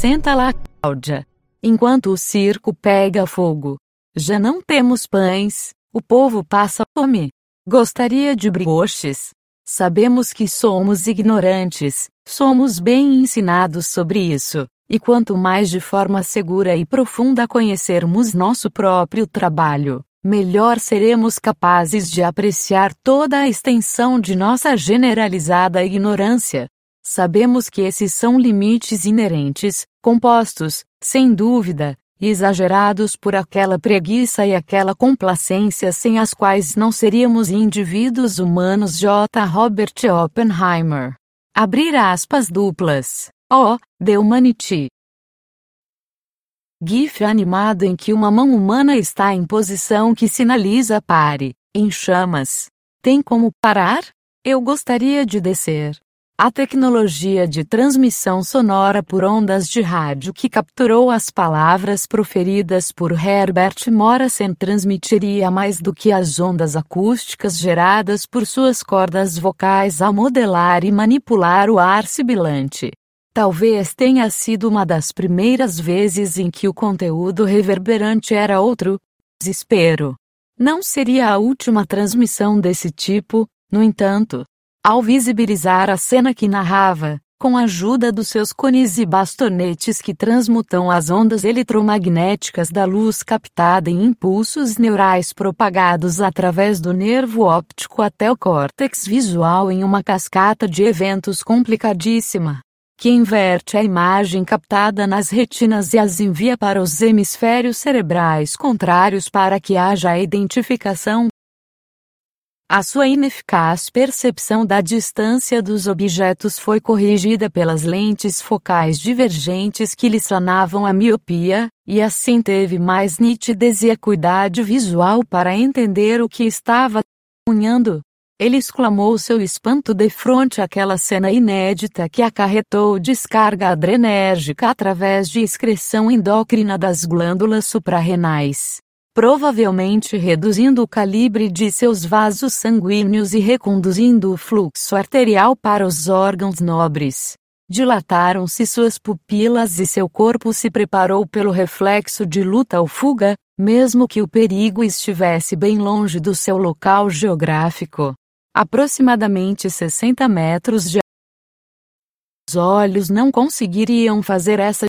Senta lá, Cláudia. Enquanto o circo pega fogo. Já não temos pães, o povo passa fome. Gostaria de brioches. Sabemos que somos ignorantes, somos bem ensinados sobre isso, e quanto mais de forma segura e profunda conhecermos nosso próprio trabalho, melhor seremos capazes de apreciar toda a extensão de nossa generalizada ignorância. Sabemos que esses são limites inerentes, compostos, sem dúvida, exagerados por aquela preguiça e aquela complacência sem as quais não seríamos indivíduos humanos. J. Robert Oppenheimer. Abrir aspas duplas. O. The Humanity. GIF animado em que uma mão humana está em posição que sinaliza pare, em chamas. Tem como parar? Eu gostaria de descer. A tecnologia de transmissão sonora por ondas de rádio que capturou as palavras proferidas por Herbert Morrison transmitiria mais do que as ondas acústicas geradas por suas cordas vocais ao modelar e manipular o ar sibilante. Talvez tenha sido uma das primeiras vezes em que o conteúdo reverberante era outro desespero. Não seria a última transmissão desse tipo, no entanto, ao visibilizar a cena que narrava, com a ajuda dos seus cones e bastonetes que transmutam as ondas eletromagnéticas da luz captada em impulsos neurais propagados através do nervo óptico até o córtex visual em uma cascata de eventos complicadíssima, que inverte a imagem captada nas retinas e as envia para os hemisférios cerebrais contrários para que haja a identificação a sua ineficaz percepção da distância dos objetos foi corrigida pelas lentes focais divergentes que lhe sanavam a miopia, e assim teve mais nitidez e acuidade visual para entender o que estava unhando. Ele exclamou seu espanto de frente àquela cena inédita que acarretou descarga adrenérgica através de excreção endócrina das glândulas suprarrenais provavelmente reduzindo o calibre de seus vasos sanguíneos e reconduzindo o fluxo arterial para os órgãos nobres. Dilataram-se suas pupilas e seu corpo se preparou pelo reflexo de luta ou fuga, mesmo que o perigo estivesse bem longe do seu local geográfico. Aproximadamente 60 metros de os olhos não conseguiriam fazer essa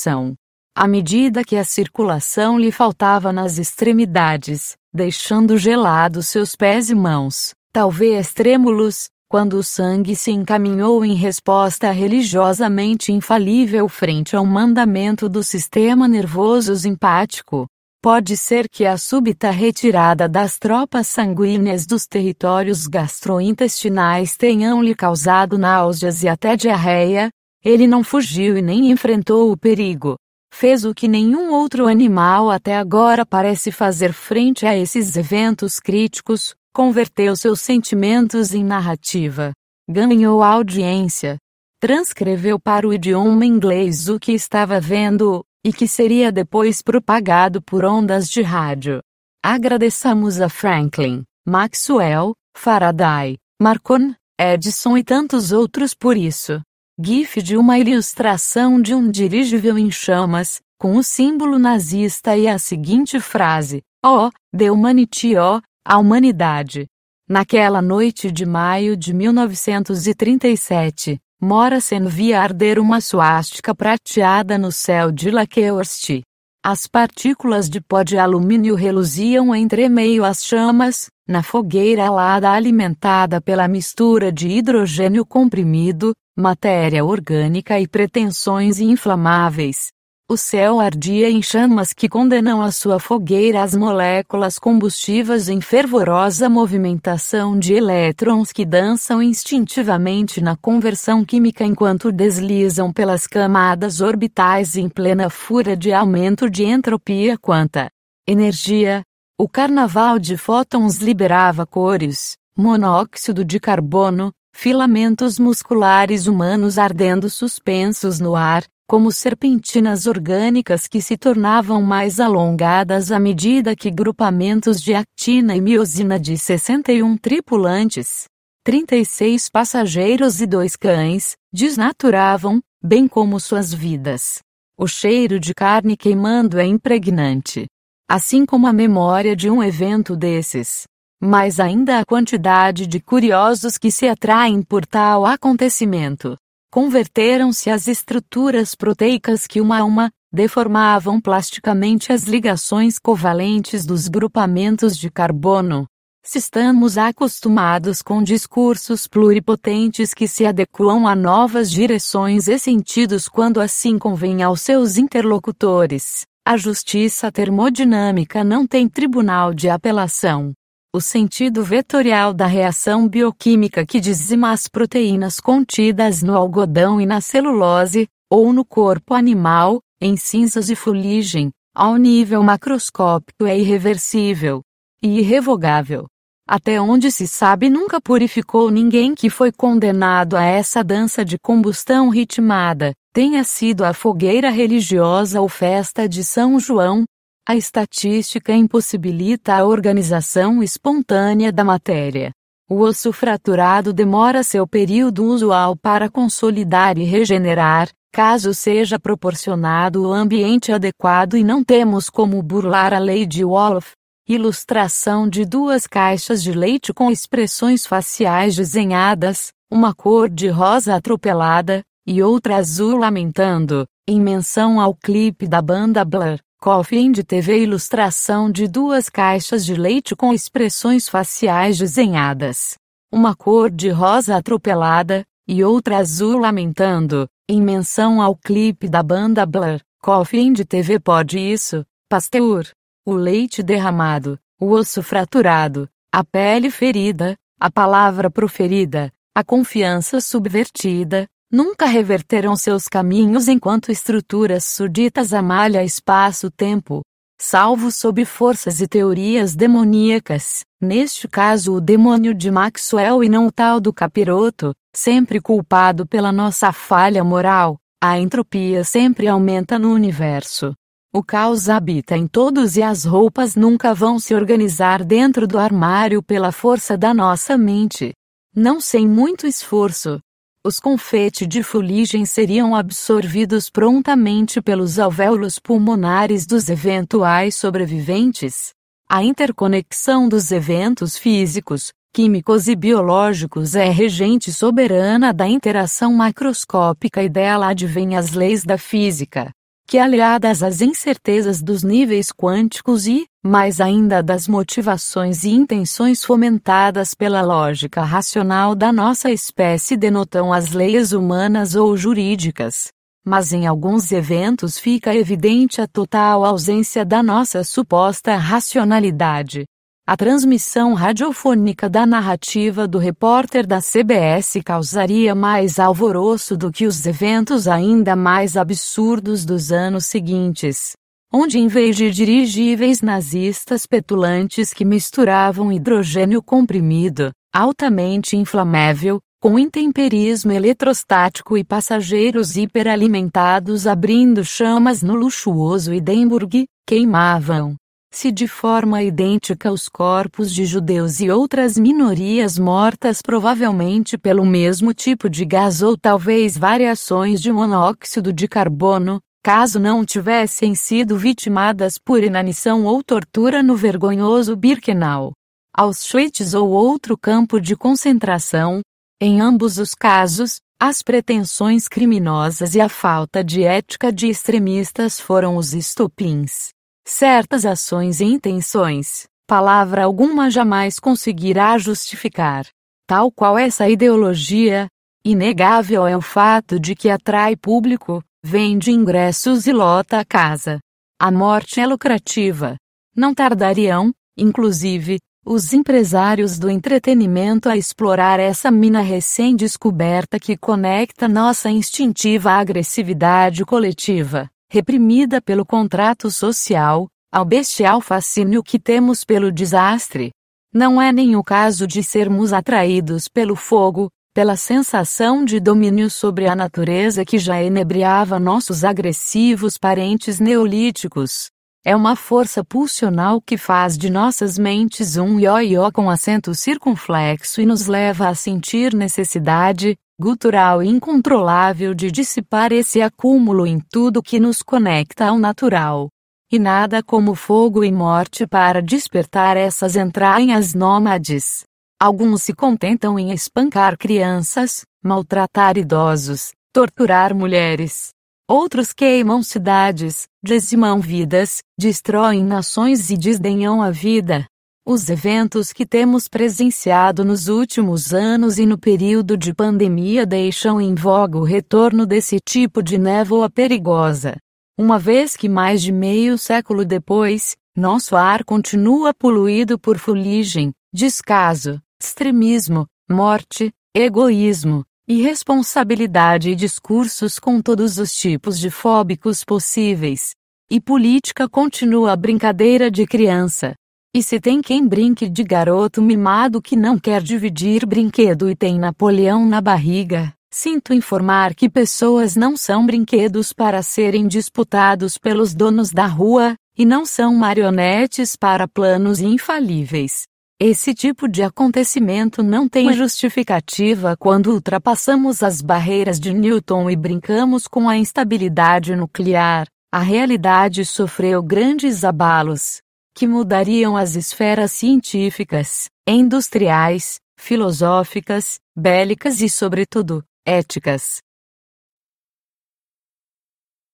ação à medida que a circulação lhe faltava nas extremidades, deixando gelados seus pés e mãos, talvez trêmulos, quando o sangue se encaminhou em resposta religiosamente infalível frente ao mandamento do sistema nervoso simpático. Pode ser que a súbita retirada das tropas sanguíneas dos territórios gastrointestinais tenham lhe causado náuseas e até diarreia. Ele não fugiu e nem enfrentou o perigo fez o que nenhum outro animal até agora parece fazer frente a esses eventos críticos, converteu seus sentimentos em narrativa. Ganhou audiência. Transcreveu para o idioma inglês o que estava vendo, e que seria depois propagado por ondas de rádio. Agradeçamos a Franklin, Maxwell, Faraday, Marconi, Edison e tantos outros por isso. GIF de uma ilustração de um dirigível em chamas, com o símbolo nazista e a seguinte frase: Oh, the humanity, oh, a humanidade. Naquela noite de maio de 1937, Morrison via arder uma suástica prateada no céu de Lakehurst. As partículas de pó de alumínio reluziam entre meio às chamas, na fogueira alada alimentada pela mistura de hidrogênio comprimido, matéria orgânica e pretensões inflamáveis. O céu ardia em chamas que condenam a sua fogueira as moléculas combustíveis em fervorosa movimentação de elétrons que dançam instintivamente na conversão química enquanto deslizam pelas camadas orbitais em plena fúria de aumento de entropia quanta energia. O carnaval de fótons liberava cores, monóxido de carbono, filamentos musculares humanos ardendo suspensos no ar, como serpentinas orgânicas que se tornavam mais alongadas à medida que grupamentos de actina e miosina de 61 tripulantes, 36 passageiros e dois cães, desnaturavam, bem como suas vidas. O cheiro de carne queimando é impregnante. Assim como a memória de um evento desses. Mas ainda a quantidade de curiosos que se atraem por tal acontecimento. Converteram-se as estruturas proteicas que uma a uma deformavam plasticamente as ligações covalentes dos grupamentos de carbono. Se estamos acostumados com discursos pluripotentes que se adequam a novas direções e sentidos quando assim convém aos seus interlocutores, a justiça termodinâmica não tem tribunal de apelação. O sentido vetorial da reação bioquímica que dizima as proteínas contidas no algodão e na celulose, ou no corpo animal, em cinzas e fuligem, ao nível macroscópico é irreversível e irrevogável. Até onde se sabe, nunca purificou ninguém que foi condenado a essa dança de combustão ritmada, tenha sido a fogueira religiosa ou festa de São João. A estatística impossibilita a organização espontânea da matéria. O osso fraturado demora seu período usual para consolidar e regenerar, caso seja proporcionado o ambiente adequado e não temos como burlar a lei de Wolff, Ilustração de duas caixas de leite com expressões faciais desenhadas, uma cor de rosa atropelada, e outra azul lamentando, em menção ao clipe da banda Blur. Coffee de TV ilustração de duas caixas de leite com expressões faciais desenhadas. Uma cor de rosa atropelada, e outra azul lamentando, em menção ao clipe da banda Blur. Coffee de TV pode isso, Pasteur o leite derramado, o osso fraturado, a pele ferida, a palavra proferida, a confiança subvertida, nunca reverterão seus caminhos enquanto estruturas surditas amalha espaço-tempo, salvo sob forças e teorias demoníacas, neste caso o demônio de Maxwell e não o tal do capiroto, sempre culpado pela nossa falha moral, a entropia sempre aumenta no universo. O caos habita em todos e as roupas nunca vão se organizar dentro do armário pela força da nossa mente. Não sem muito esforço. Os confetes de fuligem seriam absorvidos prontamente pelos alvéolos pulmonares dos eventuais sobreviventes. A interconexão dos eventos físicos, químicos e biológicos é regente soberana da interação macroscópica e dela advém as leis da física que aliadas às incertezas dos níveis quânticos e, mais ainda das motivações e intenções fomentadas pela lógica racional da nossa espécie denotam as leis humanas ou jurídicas. Mas em alguns eventos fica evidente a total ausência da nossa suposta racionalidade. A transmissão radiofônica da narrativa do repórter da CBS causaria mais alvoroço do que os eventos ainda mais absurdos dos anos seguintes, onde em vez de dirigíveis nazistas petulantes que misturavam hidrogênio comprimido, altamente inflamável, com intemperismo eletrostático e passageiros hiperalimentados abrindo chamas no luxuoso Edimburgo, queimavam se de forma idêntica os corpos de judeus e outras minorias mortas provavelmente pelo mesmo tipo de gás ou talvez variações de monóxido de carbono, caso não tivessem sido vitimadas por inanição ou tortura no vergonhoso Birkenau, Auschwitz ou outro campo de concentração. Em ambos os casos, as pretensões criminosas e a falta de ética de extremistas foram os estopins certas ações e intenções, palavra alguma jamais conseguirá justificar. Tal qual essa ideologia, inegável é o fato de que atrai público, vende ingressos e lota a casa. A morte é lucrativa. Não tardariam, inclusive, os empresários do entretenimento a explorar essa mina recém-descoberta que conecta nossa instintiva agressividade coletiva reprimida pelo contrato social, ao bestial fascínio que temos pelo desastre. Não é nem o caso de sermos atraídos pelo fogo, pela sensação de domínio sobre a natureza que já enebriava nossos agressivos parentes neolíticos. É uma força pulsional que faz de nossas mentes um ioiô com acento circunflexo e nos leva a sentir necessidade, gutural e incontrolável de dissipar esse acúmulo em tudo que nos conecta ao natural. E nada como fogo e morte para despertar essas entranhas nômades. Alguns se contentam em espancar crianças, maltratar idosos, torturar mulheres. Outros queimam cidades, dizimam vidas, destroem nações e desdenham a vida. Os eventos que temos presenciado nos últimos anos e no período de pandemia deixam em voga o retorno desse tipo de névoa perigosa. Uma vez que mais de meio século depois, nosso ar continua poluído por fuligem, descaso, extremismo, morte, egoísmo, irresponsabilidade e discursos com todos os tipos de fóbicos possíveis. E política continua a brincadeira de criança. E se tem quem brinque de garoto mimado que não quer dividir brinquedo e tem Napoleão na barriga, Sinto informar que pessoas não são brinquedos para serem disputados pelos donos da rua, e não são marionetes para planos infalíveis. Esse tipo de acontecimento não tem justificativa quando ultrapassamos as barreiras de Newton e brincamos com a instabilidade nuclear. A realidade sofreu grandes abalos, que mudariam as esferas científicas, industriais, filosóficas, bélicas e, sobretudo, éticas.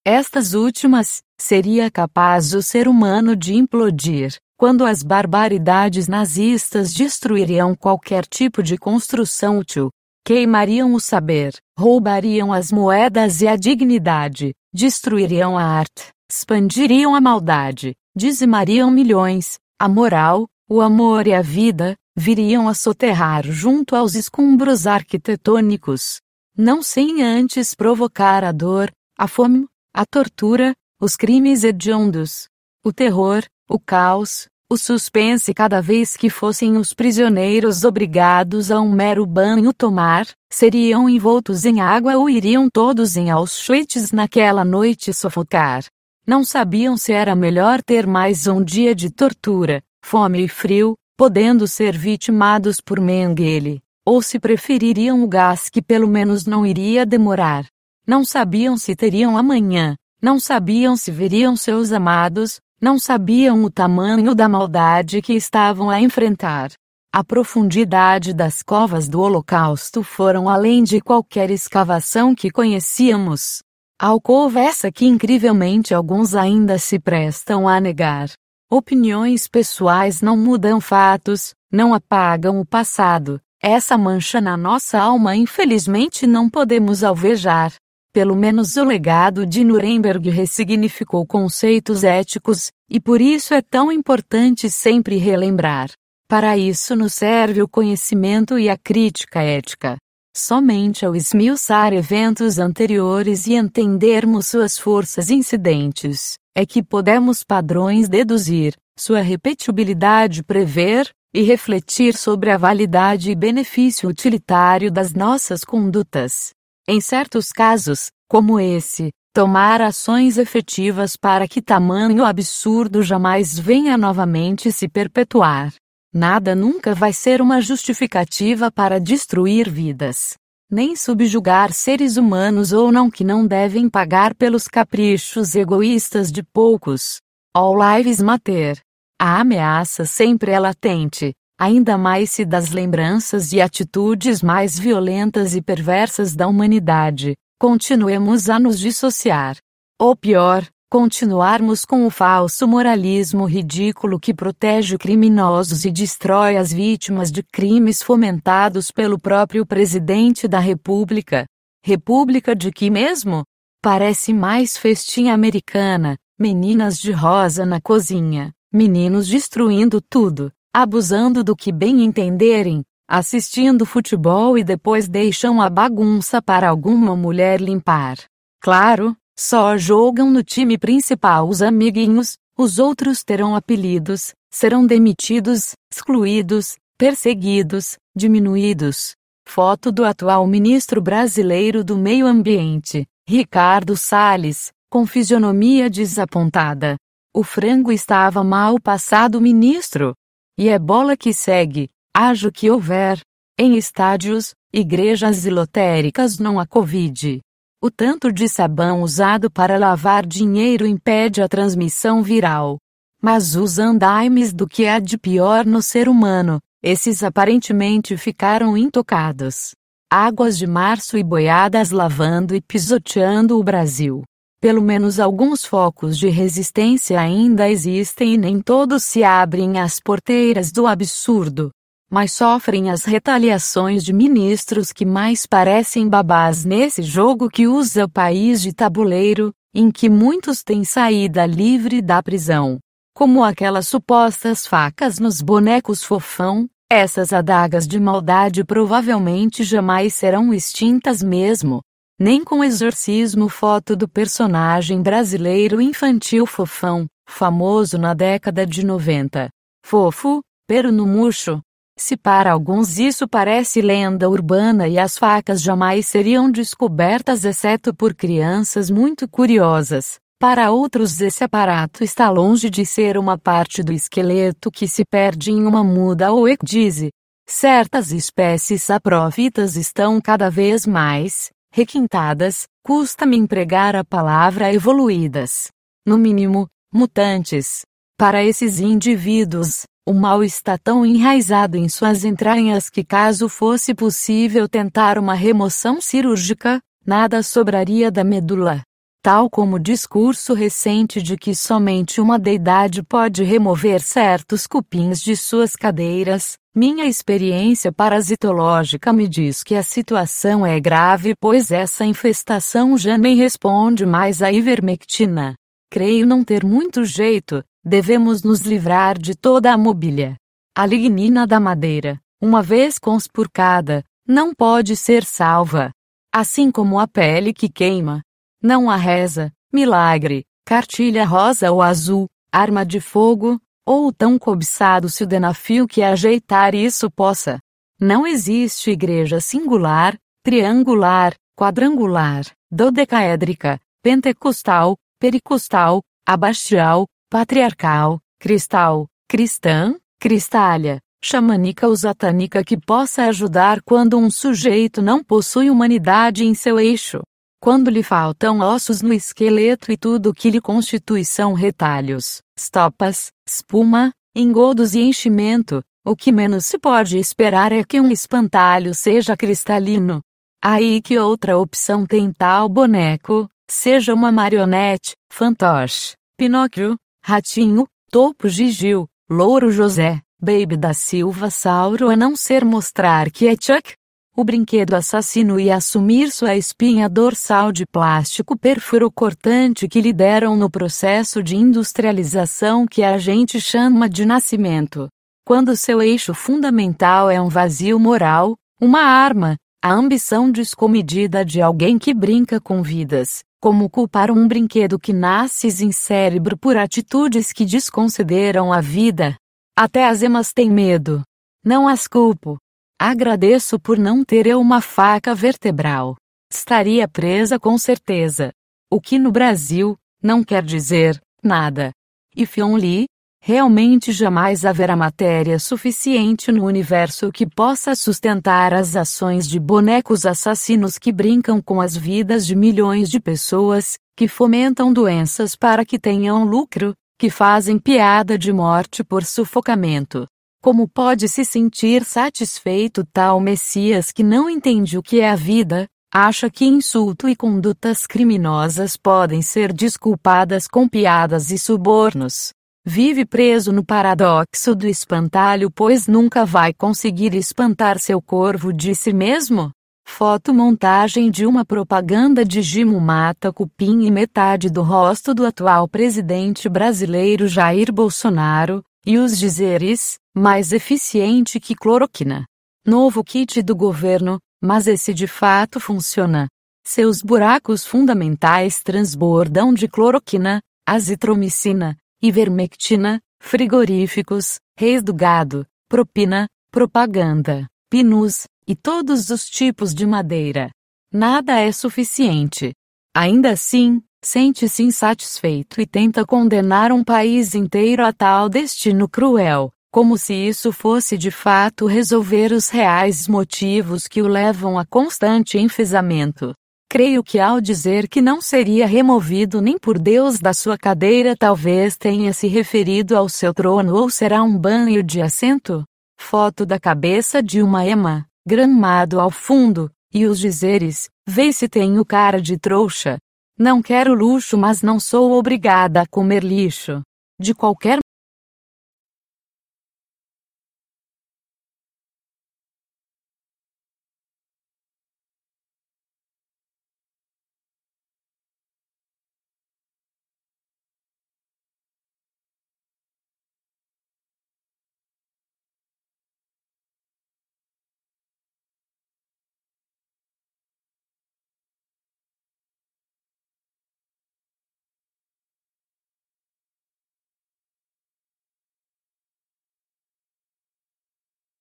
Estas últimas, seria capaz o ser humano de implodir, quando as barbaridades nazistas destruiriam qualquer tipo de construção útil, queimariam o saber, roubariam as moedas e a dignidade, destruiriam a arte, expandiriam a maldade, dizimariam milhões, a moral, o amor e a vida, viriam a soterrar junto aos escombros arquitetônicos, não sem antes provocar a dor, a fome, a tortura, os crimes hediondos, o terror, o caos, o suspense cada vez que fossem os prisioneiros obrigados a um mero banho tomar, seriam envoltos em água ou iriam todos em Auschwitz naquela noite sufocar. Não sabiam se era melhor ter mais um dia de tortura, fome e frio, podendo ser vitimados por Mengele, ou se prefeririam o gás que pelo menos não iria demorar. Não sabiam se teriam amanhã, não sabiam se veriam seus amados, não sabiam o tamanho da maldade que estavam a enfrentar. A profundidade das covas do Holocausto foram além de qualquer escavação que conhecíamos. Alcova essa que incrivelmente alguns ainda se prestam a negar. Opiniões pessoais não mudam fatos, não apagam o passado, essa mancha na nossa alma infelizmente não podemos alvejar. Pelo menos o legado de Nuremberg ressignificou conceitos éticos, e por isso é tão importante sempre relembrar. Para isso nos serve o conhecimento e a crítica ética. Somente ao esmiuçar eventos anteriores e entendermos suas forças incidentes, é que podemos padrões deduzir, sua repetibilidade prever, e refletir sobre a validade e benefício utilitário das nossas condutas. Em certos casos, como esse, tomar ações efetivas para que tamanho absurdo jamais venha novamente se perpetuar. Nada nunca vai ser uma justificativa para destruir vidas. Nem subjugar seres humanos ou não que não devem pagar pelos caprichos egoístas de poucos. All lives matter. A ameaça sempre é latente, ainda mais se das lembranças e atitudes mais violentas e perversas da humanidade, continuemos a nos dissociar. Ou pior, continuarmos com o falso moralismo ridículo que protege criminosos e destrói as vítimas de crimes fomentados pelo próprio presidente da República. República de que mesmo? Parece mais festinha americana, meninas de rosa na cozinha meninos destruindo tudo, abusando do que bem entenderem, assistindo futebol e depois deixam a bagunça para alguma mulher limpar. Claro, só jogam no time principal os amiguinhos, os outros terão apelidos, serão demitidos, excluídos, perseguidos, diminuídos. Foto do atual ministro brasileiro do Meio Ambiente, Ricardo Salles, com fisionomia desapontada. O frango estava mal passado, ministro. E é bola que segue, haja o que houver. em estádios, igrejas e lotéricas não há Covid. O tanto de sabão usado para lavar dinheiro impede a transmissão viral. Mas os andaimes do que há de pior no ser humano, esses aparentemente ficaram intocados. Águas de março e boiadas lavando e pisoteando o Brasil. Pelo menos alguns focos de resistência ainda existem e nem todos se abrem às porteiras do absurdo mas sofrem as retaliações de ministros que mais parecem babás nesse jogo que usa o país de tabuleiro, em que muitos têm saída livre da prisão. Como aquelas supostas facas nos bonecos fofão, essas adagas de maldade provavelmente jamais serão extintas mesmo. Nem com exorcismo foto do personagem brasileiro infantil fofão, famoso na década de 90. Fofo, pero no murcho, se para alguns isso parece lenda urbana e as facas jamais seriam descobertas exceto por crianças muito curiosas, para outros esse aparato está longe de ser uma parte do esqueleto que se perde em uma muda ou ecdise. Certas espécies saprofitas estão cada vez mais requintadas, custa-me empregar a palavra evoluídas. No mínimo, mutantes. Para esses indivíduos, o mal está tão enraizado em suas entranhas que, caso fosse possível tentar uma remoção cirúrgica, nada sobraria da medula. Tal como o discurso recente de que somente uma deidade pode remover certos cupins de suas cadeiras, minha experiência parasitológica me diz que a situação é grave, pois essa infestação já nem responde mais à ivermectina. Creio não ter muito jeito, devemos nos livrar de toda a mobília. A lignina da madeira, uma vez conspurcada, não pode ser salva. Assim como a pele que queima. Não há reza, milagre, cartilha rosa ou azul, arma de fogo, ou tão cobiçado se o denafio que ajeitar isso possa. Não existe igreja singular, triangular, quadrangular, dodecaédrica, pentecostal, pericostal, abastial, patriarcal, cristal, cristã, cristalha, xamânica ou satânica que possa ajudar quando um sujeito não possui humanidade em seu eixo. Quando lhe faltam ossos no esqueleto e tudo que lhe constitui são retalhos, estopas, espuma, engodos e enchimento, o que menos se pode esperar é que um espantalho seja cristalino. Aí que outra opção tem tal boneco, seja uma marionete, fantoche, Pinóquio, Ratinho, Topo Gigil, Louro José, Baby da Silva Sauro a não ser mostrar que é Chuck, o brinquedo assassino e assumir sua espinha dorsal de plástico perfuro-cortante que lhe deram no processo de industrialização que a gente chama de nascimento. Quando seu eixo fundamental é um vazio moral, uma arma, a ambição descomedida de alguém que brinca com vidas, como culpar um brinquedo que nasce em cérebro por atitudes que desconsideram a vida? Até as emas têm medo. Não as culpo. Agradeço por não ter eu uma faca vertebral. Estaria presa com certeza. O que no Brasil não quer dizer nada. E Fion Lee, Realmente jamais haverá matéria suficiente no universo que possa sustentar as ações de bonecos assassinos que brincam com as vidas de milhões de pessoas, que fomentam doenças para que tenham lucro, que fazem piada de morte por sufocamento. Como pode se sentir satisfeito tal Messias que não entende o que é a vida, acha que insulto e condutas criminosas podem ser desculpadas com piadas e subornos? Vive preso no paradoxo do espantalho, pois nunca vai conseguir espantar seu corvo de si mesmo? Fotomontagem de uma propaganda de Gimo mata cupim e metade do rosto do atual presidente brasileiro Jair Bolsonaro, e os dizeres, mais eficiente que cloroquina. Novo kit do governo, mas esse de fato funciona. Seus buracos fundamentais transbordam de cloroquina, azitromicina, ivermectina, frigoríficos, reis do gado, propina, propaganda, pinus, e todos os tipos de madeira. Nada é suficiente. Ainda assim, sente-se insatisfeito e tenta condenar um país inteiro a tal destino cruel, Como se isso fosse de fato resolver os reais motivos que o levam a constante enfesamento. Creio que ao dizer que não seria removido nem por Deus da sua cadeira, talvez tenha se referido ao seu trono ou será um banho de assento? Foto da cabeça de uma ema, gramado ao fundo, e os dizeres: Vê se tenho cara de trouxa. Não quero luxo, mas não sou obrigada a comer lixo. De qualquer